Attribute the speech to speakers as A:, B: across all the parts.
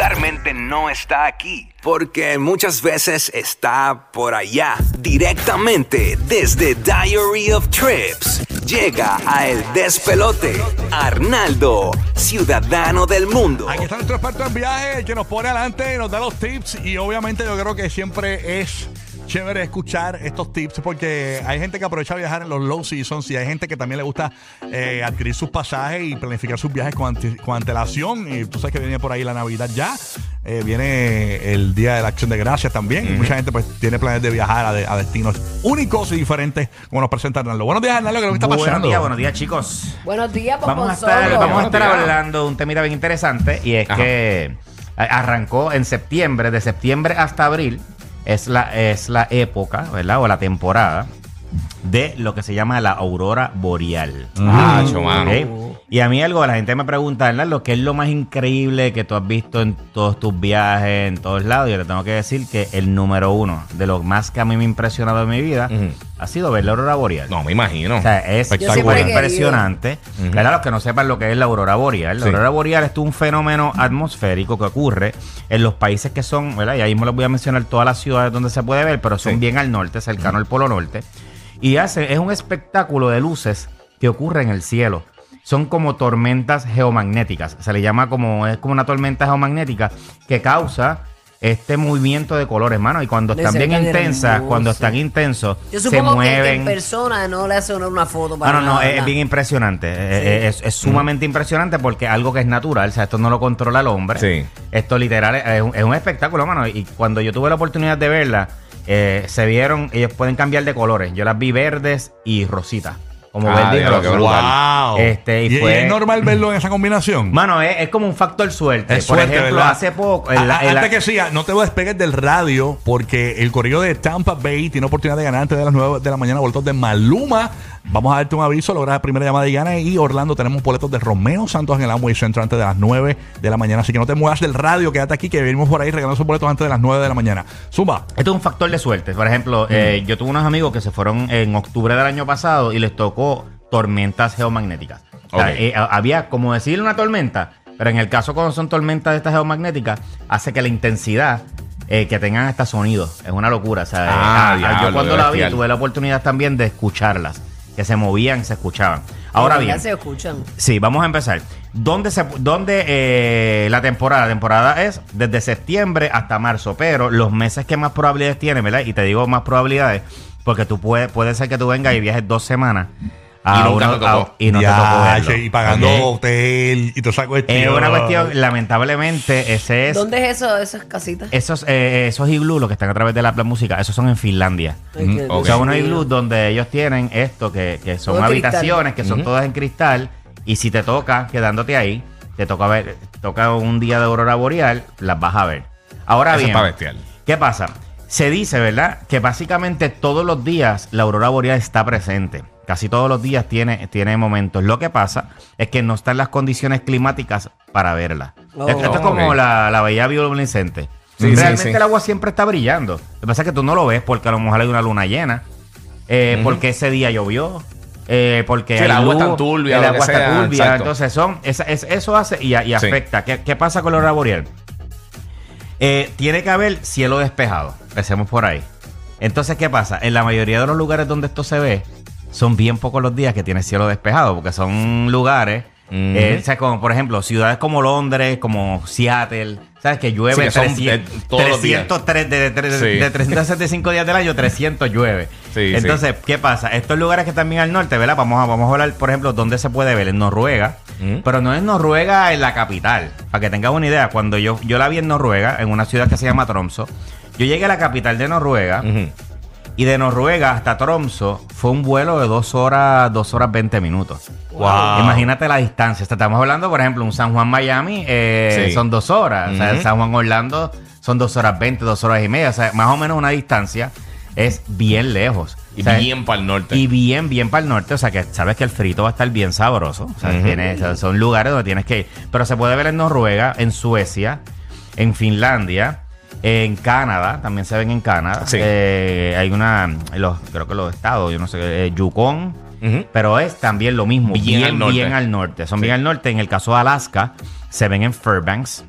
A: regularmente no está aquí, porque muchas veces está por allá, directamente desde Diary of Trips. Llega a El Despelote, Arnaldo, ciudadano del mundo.
B: Aquí está nuestro experto en viaje, que nos pone adelante nos da los tips. Y obviamente yo creo que siempre es chévere escuchar estos tips porque hay gente que aprovecha viajar en los low seasons y hay gente que también le gusta eh, adquirir sus pasajes y planificar sus viajes con, ante- con antelación. Y tú sabes que viene por ahí la Navidad ya. Eh, viene el Día de la Acción de Gracias también. Y mucha gente pues tiene planes de viajar a, de- a destinos únicos y diferentes como nos presenta Arnaldo. Buenos días, Arnaldo. ¿Qué es lo que está
C: Buenos
B: pasando?
C: días, buenos días, chicos.
D: Buenos días,
C: Vamos a estar, vamos a estar hablando de un temita bien interesante y es que a- arrancó en septiembre, de septiembre hasta abril, es la, es la época, ¿verdad? O la temporada de lo que se llama la aurora boreal.
E: Ah, mano.
C: ¿ok? Y a mí algo, la gente me pregunta, ¿verdad? Lo que es lo más increíble que tú has visto en todos tus viajes, en todos lados. Yo le tengo que decir que el número uno de lo más que a mí me ha impresionado en mi vida ha sido ver la aurora boreal.
E: No, me imagino.
C: O sea, es súper impresionante. ¿Verdad? Los que no sepan lo que es la aurora boreal. La
E: Sí.
C: aurora boreal es un fenómeno atmosférico que ocurre en los países que son, ¿verdad? Y ahí me les voy a mencionar todas las ciudades donde se puede ver, pero son
E: Sí.
C: bien al norte, cercano al Polo Norte. Y hace, es un espectáculo de luces que ocurre en el cielo. Son como tormentas geomagnéticas. Se le llama como, es como una tormenta geomagnética que causa este movimiento de colores, hermano. Y cuando están bien intensas, cuando están intensos,
D: Yo
C: se
D: supongo que-
C: mueven.
D: en persona no le hace honor una foto
C: Ah,
D: para
C: no, no,
D: nada,
C: es, bien impresionante. Eh, eh, Es, es sumamente impresionante porque algo que es natural, o sea, esto no lo controla el hombre.
E: Sí.
C: Esto literal es, es un, es un espectáculo, mano. Y cuando yo tuve la oportunidad de verla, eh, se vieron, ellos pueden cambiar de colores. Yo las vi verdes y rositas. Como
E: Ah, diablo, qué brutal.
B: Wow.
C: Este, y
B: ¿Y, y
C: fue-
B: es normal verlo en esa combinación?
C: Mano, es, es como un factor suerte.
B: Es
C: Por
B: suerte,
C: ejemplo,
B: ¿verdad?
C: hace poco.
B: A-
C: en la-
B: a-
C: en la-
B: antes que siga, no te voy a despegar del radio porque el correo de Tampa Bay tiene oportunidad de ganar antes de las 9 de la mañana boletos de Maluma. Vamos a darte un aviso, lograr la primera llamada y gana. Y Orlando tenemos boletos de Romeo Santos en el Amway Center antes de las 9 de la mañana. Así que no te muevas del radio, quédate aquí que venimos por ahí regalando esos boletos antes de las 9 de la mañana. Zumba.
C: Esto es un factor de suerte. Por ejemplo, eh, yo tuve unos amigos que se fueron en octubre del año pasado y les tocó tormentas geomagnéticas. O sea,
E: Ok.
C: eh, a- había como decir una tormenta, pero en el caso cuando son tormentas de estas geomagnéticas, hace que la intensidad eh, que tengan hasta sonidos. Es una locura. O sea,
E: Ah,
C: eh, a- a-
E: diablo,
C: yo cuando la vi tuve la oportunidad también de escucharlas, que se movían, se escuchaban. Ahora
D: Ya
C: bien,
D: se escuchan.
C: Sí, vamos a empezar. ¿Dónde, se, dónde eh, la temporada? La temporada es desde septiembre hasta marzo, pero los meses que más probabilidades tiene, ¿verdad? Y te digo más probabilidades, porque tú puedes, puede ser que tú vengas y viajes dos semanas a
E: Y
C: uno- a- no
B: Ya,
C: te tocó verlo.
B: y pagando
C: Ok.
B: hotel y toda esa cuestión.
C: Es una cuestión, lamentablemente, ese es...
D: ¿Dónde es eso, esas casitas?
C: Esos, eh, esos iglús, los que están a través de la, la música, esos son en Finlandia.
E: Ok.
C: O sea, unos iglús donde ellos tienen esto, que, que son
D: Todo
C: habitaciones, que son todas en cristal, y si te toca quedándote ahí, te toca ver, toca un día de aurora boreal, las vas a ver. Ahora
E: Eso
C: bien. ¿qué pasa? Se dice, ¿verdad? Que básicamente todos los días la aurora boreal está presente. Casi todos los días tiene, tiene momentos. Lo que pasa es que no están las condiciones climáticas para verla.
D: Oh.
C: Esto, esto es como la, la bahía bioluminescente.
E: Sí,
C: Realmente
E: sí.
C: el agua siempre está brillando. Lo que pasa es que tú no lo ves porque a lo mejor hay una luna llena. eh. Porque ese día llovió. eh, porque
E: Sí, el agua está turbia,
C: El agua está turbia. Entonces, son, esa- es- eso hace y, y afecta. ¿Qué, qué pasa con la aurora boreal? Eh, tiene que haber cielo despejado. Empecemos por ahí. Entonces, ¿qué pasa? En la mayoría de los lugares donde esto se ve, son bien pocos los días que tiene cielo despejado, porque son lugares, eh, o sea, como por ejemplo, ciudades como Londres, como Seattle, ¿sabes? Que llueve
E: Sí, que son
C: 300,
E: de- todos los días.
C: 303 de, de, de-
E: Sí.
C: de 365 días del año, 300 llueve.
E: Sí,
C: Entonces, ¿qué pasa? Estos lugares que están bien al norte, ¿verdad? Vamos a, vamos a hablar, por ejemplo, dónde se puede ver, en Noruega. Pero no es Noruega en la capital. Para que tengas una idea, cuando yo, yo la vi en Noruega, en una ciudad que se llama Tromso, yo llegué a la capital de Noruega y de Noruega hasta Tromso fue un vuelo de dos horas, dos horas 20 minutos.
B: Wow.
C: Imagínate la distancia. Estamos hablando, por ejemplo, un San Juan Miami eh,
E: Sí.
C: son dos horas. O sea. San Juan Orlando son dos horas 20, dos horas y media. O sea, más o menos una distancia es bien lejos.
E: Y
C: O sea,
E: bien para el norte.
C: y bien, bien para el norte. O sea, que sabes que el frito va a estar bien sabroso. O sea,
E: Ujú.
C: tiene- o sea, son lugares donde tienes que ir. Pero se puede ver en Noruega, en Suecia, en Finlandia, en Canadá. También se ven en Canadá.
E: Sí.
C: Eh, hay una, los, creo que los estados, yo no sé, eh, Yukon. Pero es también lo mismo,
E: Bien
C: bien,
E: al norte.
C: bien al norte. Son
E: Sí.
C: bien al norte. En el caso de Alaska, se ven en Fairbanks.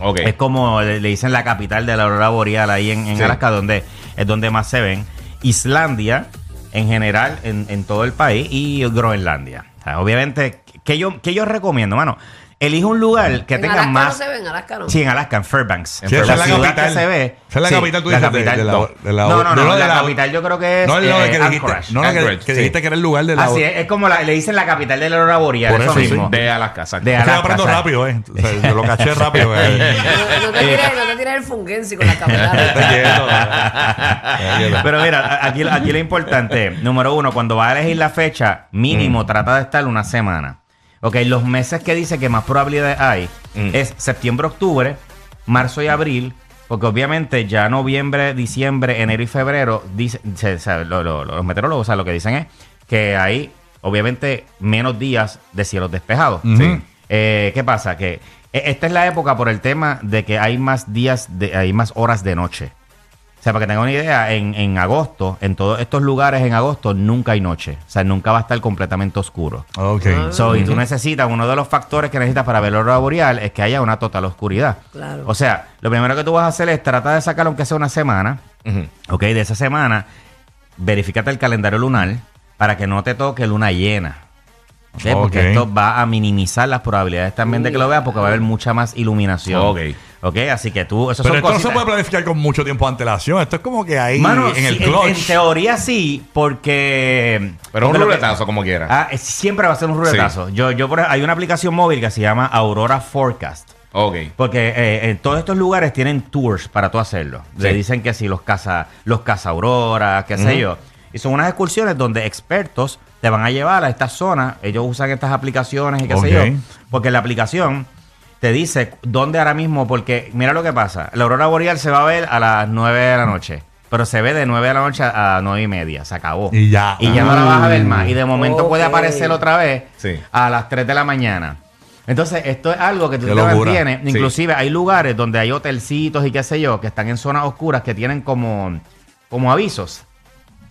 E: Ok.
C: Es como le, le dicen la capital de la aurora boreal ahí en, en
E: Sí.
C: Alaska, donde es donde más se ven. Islandia, en general, en, en todo el país, y Groenlandia. O sea, obviamente, que yo, que yo recomiendo, mano? Elige un lugar que
D: en
C: tenga
D: Alaska
C: más.
D: no se ve, en Alaska no.
C: Sí, en Alaska, en Fairbanks.
E: En
B: Sí, esa es
C: la
B: la
C: ciudad
B: capital.
C: que se ve.
B: Esa es la
C: sí,
B: capital, tú
C: la
B: dices, de-
C: capital,
B: de la-
C: no.
B: de la-
C: no, no,
B: de
C: no,
B: la-
C: la,
B: de la-
C: capital yo creo que es
B: No, no,
C: eh,
B: que dijiste,
C: Anchorage.
B: no, no, que, que
E: sí.
B: dijiste que era el lugar de la.
C: Así es, es como la- le dicen la capital de la aurora boreal,
B: Por
C: eso,
B: eso, sí.
C: mismo.
E: De Alaska, exacto.
C: De
B: Es que yo
C: Alaska,
B: aprendo rápido, ¿eh? O sea, yo lo caché rápido. eh.
D: No, no te tires, no el fungensi con la
B: quieto.
C: Pero mira, aquí, aquí lo importante, número uno, cuando vas a elegir la fecha, mínimo trata de estar una semana. Ok, los meses que dice que más probabilidades hay
E: Mm.
C: es septiembre, octubre, marzo y abril, porque obviamente ya noviembre, diciembre, enero y febrero, dice, se- se- lo- lo- los meteorólogos, o sea, lo que dicen es que hay obviamente menos días de cielos despejados. Sí. Eh, ¿Qué pasa? Que esta es la época por el tema de que hay más días, de, hay más horas de noche. O sea, para que tengan una idea, en, en agosto, en todos estos lugares en agosto, nunca hay noche. O sea, nunca va a estar completamente oscuro.
B: Ok.
C: So, y tú necesitas, uno de los factores que necesitas para ver la aurora boreal es que haya una total oscuridad.
D: Claro.
C: O sea, lo primero que tú vas a hacer es tratar de sacar aunque sea una semana, ok, de esa semana, verifícate el calendario lunar para que no te toque luna llena. Porque esto va a minimizar las probabilidades también de que lo veas porque va a haber mucha más iluminación.
E: Ok.
C: Ok, así que tú, eso
B: Pero
C: son
B: esto no se
C: cositas-
B: puede planificar con mucho tiempo de antelación. Esto es como que ahí
C: Mano,
B: en el
C: sí, en,
B: clutch.
C: en teoría sí, porque...
E: Pero un
C: lo que-
E: ruletazo como quiera.
C: Ah, es- siempre va a ser un ruletazo. Yo, yo por, hay una aplicación móvil que se llama Aurora Forecast.
E: Ok.
C: Porque eh, en todos estos lugares tienen tours para tú hacerlo. Le
E: Sí.
C: dicen que si los caza, los caza aurora, qué sé
E: Ujú.
C: yo. Y son unas excursiones donde expertos te van a llevar a estas zonas. Ellos usan estas aplicaciones y qué sé yo. Porque la aplicación te dice dónde ahora mismo, porque mira lo que pasa. La aurora boreal se va a ver a las 9 de la noche. Pero se ve de 9 de la noche a 9 y media. Se acabó.
B: Y ya.
C: Y ya no la vas a ver más. Y de momento puede aparecer otra vez
E: Sí.
C: a las 3 de la mañana. Entonces, esto es algo que tú
B: Qué
C: te
B: locura.
C: mantienes.
E: Sí.
C: Inclusive hay lugares donde hay hotelcitos y qué sé yo, que están en zonas oscuras que tienen como, como avisos.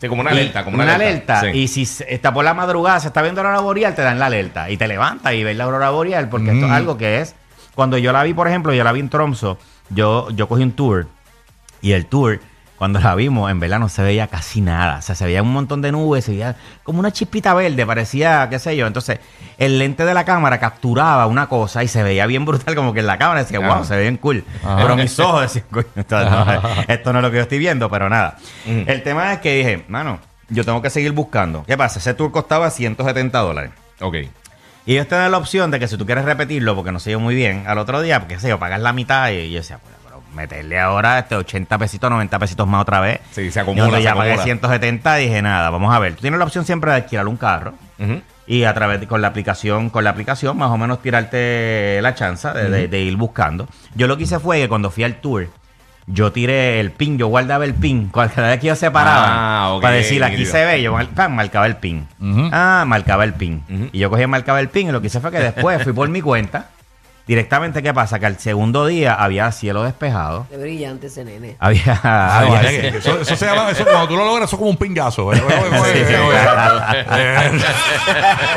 E: Sí, como una alerta. Como una,
C: alerta.
E: Sí.
C: Y si está por la madrugada, se está viendo la aurora boreal, te dan la alerta. Y te levantas y ves la aurora boreal, porque esto es
B: Mm.
C: algo que es. Cuando yo la vi, por ejemplo, yo la vi en Tromso, yo, yo cogí un tour. Y el tour, cuando la vimos, en verdad no se veía casi nada. O sea, se veía un montón de nubes, se veía como una chispita verde, parecía, qué sé yo. Entonces, el lente de la cámara capturaba una cosa y se veía bien brutal, como que en la cámara decía, wow, se ve bien cool.
B: Ajá.
C: Pero mis ojos decían, esto, no, esto no es lo que yo estoy viendo, pero nada.
E: Ujú.
C: El tema es que dije, mano, yo tengo que seguir buscando. ¿Qué pasa? Ese tour costaba 170 dólares.
E: Ok.
C: Y ellos te dan la opción de que si tú quieres repetirlo, porque no se dio muy bien, al otro día, porque qué sé yo, pagas la mitad y yo decía, pues, meterle ahora este 80 pesitos, 90 pesitos más otra vez.
E: Sí, se acumula,
C: otro
E: se
C: pagué
E: acumula.
C: 170 y dije, nada, vamos a ver. Tú tienes la opción siempre de alquilar un carro y a través de, con la aplicación, con la aplicación más o menos tirarte la chance de, de- de ir buscando. Yo lo que hice fue que cuando fui al tour, yo tiré el pin, yo guardaba el pin, cada vez que yo separaba,
E: Ah,
C: para decir aquí se ve, yo marcaba el pin. Ah, marcaba el pin. Y yo cogía y marcaba el pin y lo que hice fue que después fui por mi cuenta. Directamente, ¿qué pasa? Que al segundo día había cielo despejado.
D: Qué brillante ese nene.
C: Había...
B: Ah,
C: había-
B: vaya, que- que eso, eso se llama, eso, cuando tú lo logras, eso es como un pingazo. ¿eh? Eh,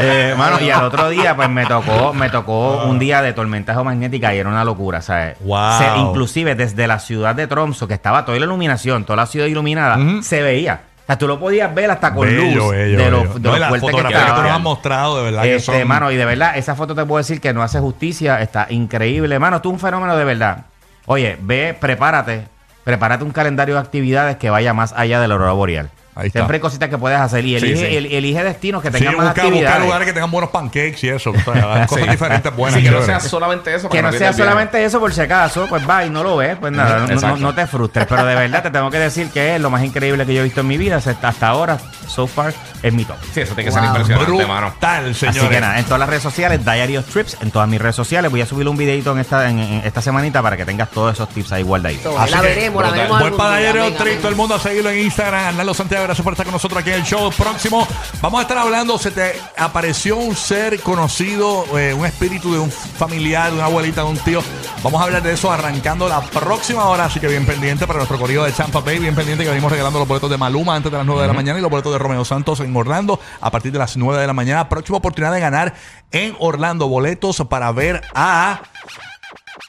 C: Eh, mano, y al otro día, pues me tocó, me tocó un día de tormenta geomagnética y era una locura, ¿sabes?
B: Wow.
C: Se- inclusive desde la ciudad de Tromso, que estaba toda la iluminación, toda la ciudad iluminada,
B: Ujú.
C: se veía. O sea, tú lo podías ver hasta con
B: bello,
C: luz
B: bello,
C: de lo,
B: bello.
C: de
B: No,
C: lo
B: y las
C: fuerte que
B: fotografías que tú
C: estaba.
B: nos has mostrado, de verdad que
C: Este,
B: son...
C: mano, y de verdad, esa foto te puedo decir que no hace justicia, está increíble. Mano, es un fenómeno de verdad. Oye, ve, prepárate, prepárate un calendario de actividades que vaya más allá de la aurora boreal.
B: Ahí está.
C: Siempre hay cositas que puedes hacer y elige,
E: sí.
C: el- elige destinos que
B: Sí,
C: tengan más
B: busca, busca
C: actividades.
B: lugares que tengan buenos pancakes y eso. o sea, Cosas
E: Sí.
B: diferentes buenas.
E: Sí, que no
B: chéveres.
E: sea solamente eso.
C: Que
E: para
C: no sea solamente eso, por si acaso, pues va y no lo ves, pues nada, no, no-
E: Exacto.
C: no te frustres. Pero de verdad te tengo que decir que es lo más increíble que yo he visto en mi vida. Hasta hasta ahora, so far, es mi top.
E: Sí, eso tiene que ser
D: Wow.
E: impresionante, mano.
B: Brutal, señores.
C: Así que nada, en todas las redes sociales, Diary of Trips, en todas mis redes sociales, voy a subir un videito en esta, en, en esta semanita para que tengas todos esos tips ahí guardaditos.
B: Así
D: la
B: que,
D: veremos, la
E: brutal.
D: veremos. Algún día.
B: padallero,
D: Amén,
B: Trip,
D: amén.
B: todo el mundo a seguirlo en Instagram. Arnaldo Santiago, gracias por estar con nosotros aquí en el show. Próximo, vamos a estar hablando. Se te apareció un ser conocido, eh, un espíritu de un familiar, de una abuelita, de un tío. Vamos a hablar de eso arrancando la próxima hora. Así que bien pendiente para nuestro corrido de Champa Bay. Bien pendiente que venimos regalando los boletos de Maluma antes de las 9 de la mañana y los boletos de Romeo Santos en Orlando a partir de las 9 de la mañana. Próxima oportunidad de ganar en Orlando boletos para ver a.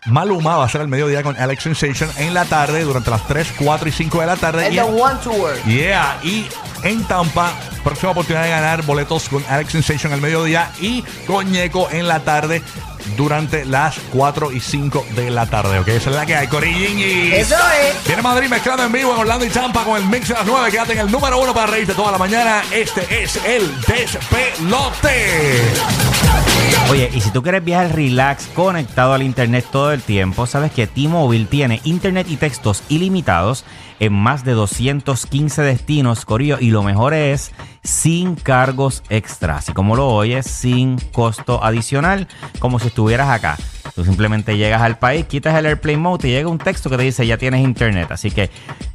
B: Maluma va a ser el mediodía con Alex Sensation en la tarde durante las 3, 4 y 5 de la tarde. Y
D: One Tour.
B: Yeah, y en Tampa, próxima oportunidad de ganar boletos con Alex Sensation al mediodía y con Ñeco en la tarde durante las 4 y 5 de la tarde. Ok, esa es la que hay, Corillín y.
D: Eso es.
B: Viene Madrid mezclando en vivo en Orlando y Tampa con el mix de las 9. Quédate en el número uno para reírte toda la mañana. Este es el despelote.
C: Oye, y si tú quieres viajar relax, conectado al internet todo el tiempo, sabes que T-Mobile tiene internet y textos ilimitados en más de 215 destinos, Corillo, y lo mejor es sin cargos extras. Y como lo oyes, sin costo adicional, como si estuvieras acá. Tú simplemente llegas al país, quitas el Airplane Mode, te llega un texto que te dice ya tienes internet. Así que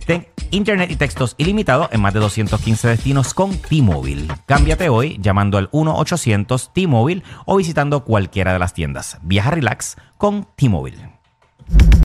C: ten internet y textos ilimitados en más de 215 destinos con T-Mobile. Cámbiate hoy llamando al 1-800 T-Mobile o visitando cualquiera de las tiendas. Viaja relax con T-Mobile.